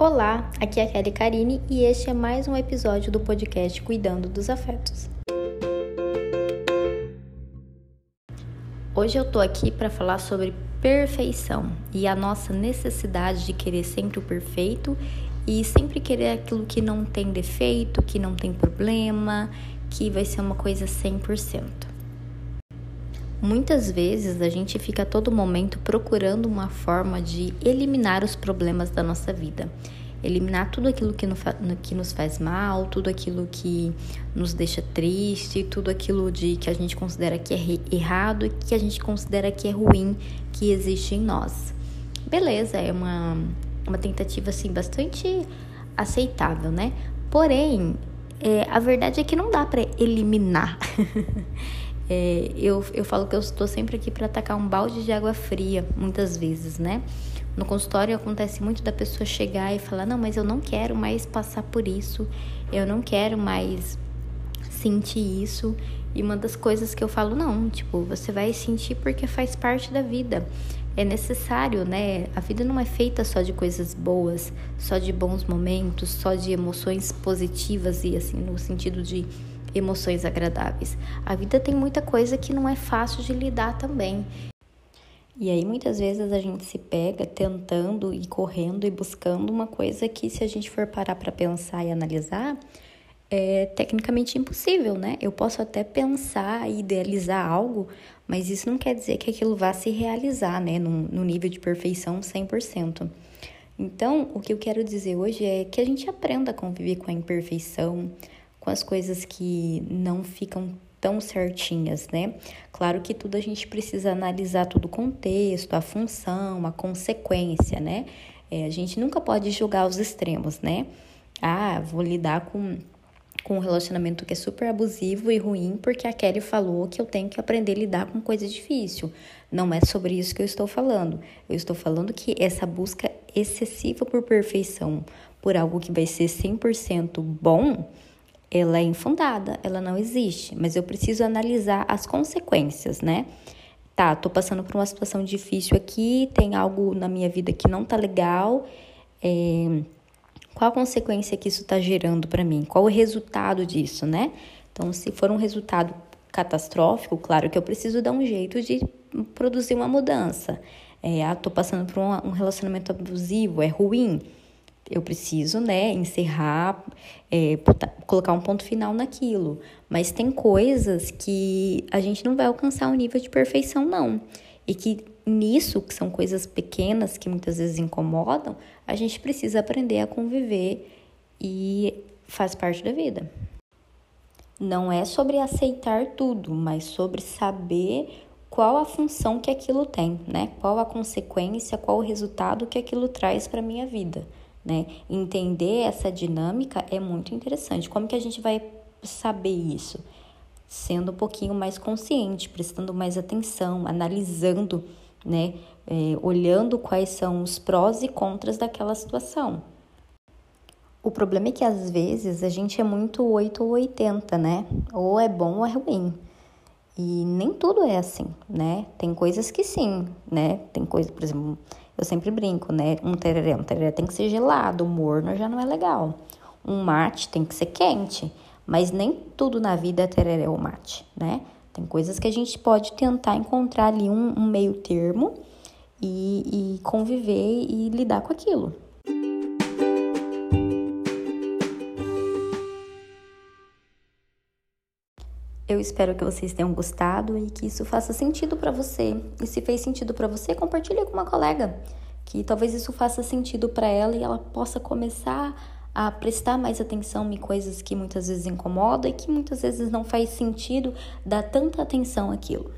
Olá, aqui é a Kelly Karine e este é mais um episódio do podcast Cuidando dos Afetos. Hoje eu tô aqui para falar sobre perfeição e a nossa necessidade de querer sempre o perfeito e sempre querer aquilo que não tem defeito, que não tem problema, que vai ser uma coisa 100%. Muitas vezes a gente fica a todo momento procurando uma forma de eliminar os problemas da nossa vida. Eliminar tudo aquilo que, no, que nos faz mal, tudo aquilo que nos deixa triste, tudo aquilo de que a gente considera que é errado e que a gente considera que é ruim que existe em nós. Beleza, é uma, uma tentativa assim bastante aceitável, né? Porém, é, a verdade é que não dá para eliminar. É, eu, eu falo que eu estou sempre aqui para atacar um balde de água fria, muitas vezes, né? No consultório acontece muito da pessoa chegar e falar: Não, mas eu não quero mais passar por isso, eu não quero mais sentir isso. E uma das coisas que eu falo: Não, tipo, você vai sentir porque faz parte da vida. É necessário, né? A vida não é feita só de coisas boas, só de bons momentos, só de emoções positivas e assim, no sentido de emoções agradáveis. A vida tem muita coisa que não é fácil de lidar também. E aí muitas vezes a gente se pega tentando e correndo e buscando uma coisa que se a gente for parar para pensar e analisar, é tecnicamente impossível, né? Eu posso até pensar e idealizar algo, mas isso não quer dizer que aquilo vá se realizar, né, no nível de perfeição 100%. Então, o que eu quero dizer hoje é que a gente aprenda a conviver com a imperfeição, com as coisas que não ficam tão certinhas, né? Claro que tudo a gente precisa analisar todo o contexto, a função, a consequência, né? É, a gente nunca pode julgar os extremos, né? Ah, vou lidar com, com um relacionamento que é super abusivo e ruim porque a Kelly falou que eu tenho que aprender a lidar com coisa difícil. Não é sobre isso que eu estou falando. Eu estou falando que essa busca excessiva por perfeição, por algo que vai ser 100% bom, ela é infundada, ela não existe, mas eu preciso analisar as consequências, né? Tá, tô passando por uma situação difícil aqui, tem algo na minha vida que não tá legal. É, qual a consequência que isso tá gerando para mim? Qual o resultado disso, né? Então, se for um resultado catastrófico, claro que eu preciso dar um jeito de produzir uma mudança. É, ah, tô passando por um relacionamento abusivo, é ruim eu preciso, né, encerrar, é, colocar um ponto final naquilo. Mas tem coisas que a gente não vai alcançar um nível de perfeição, não. E que nisso, que são coisas pequenas que muitas vezes incomodam, a gente precisa aprender a conviver e faz parte da vida. Não é sobre aceitar tudo, mas sobre saber qual a função que aquilo tem, né? Qual a consequência, qual o resultado que aquilo traz para minha vida né? Entender essa dinâmica é muito interessante. Como que a gente vai saber isso? Sendo um pouquinho mais consciente, prestando mais atenção, analisando, né? É, olhando quais são os prós e contras daquela situação. O problema é que às vezes a gente é muito 8 ou 80, né? Ou é bom ou é ruim. E nem tudo é assim, né? Tem coisas que sim, né? Tem coisas, por exemplo, eu sempre brinco, né? Um tereré, um tereré tem que ser gelado, morno já não é legal. Um mate tem que ser quente, mas nem tudo na vida é tereré ou mate, né? Tem coisas que a gente pode tentar encontrar ali um, um meio termo e, e conviver e lidar com aquilo. Eu espero que vocês tenham gostado e que isso faça sentido para você. E se fez sentido para você, compartilhe com uma colega, que talvez isso faça sentido para ela e ela possa começar a prestar mais atenção em coisas que muitas vezes incomodam e que muitas vezes não faz sentido dar tanta atenção àquilo.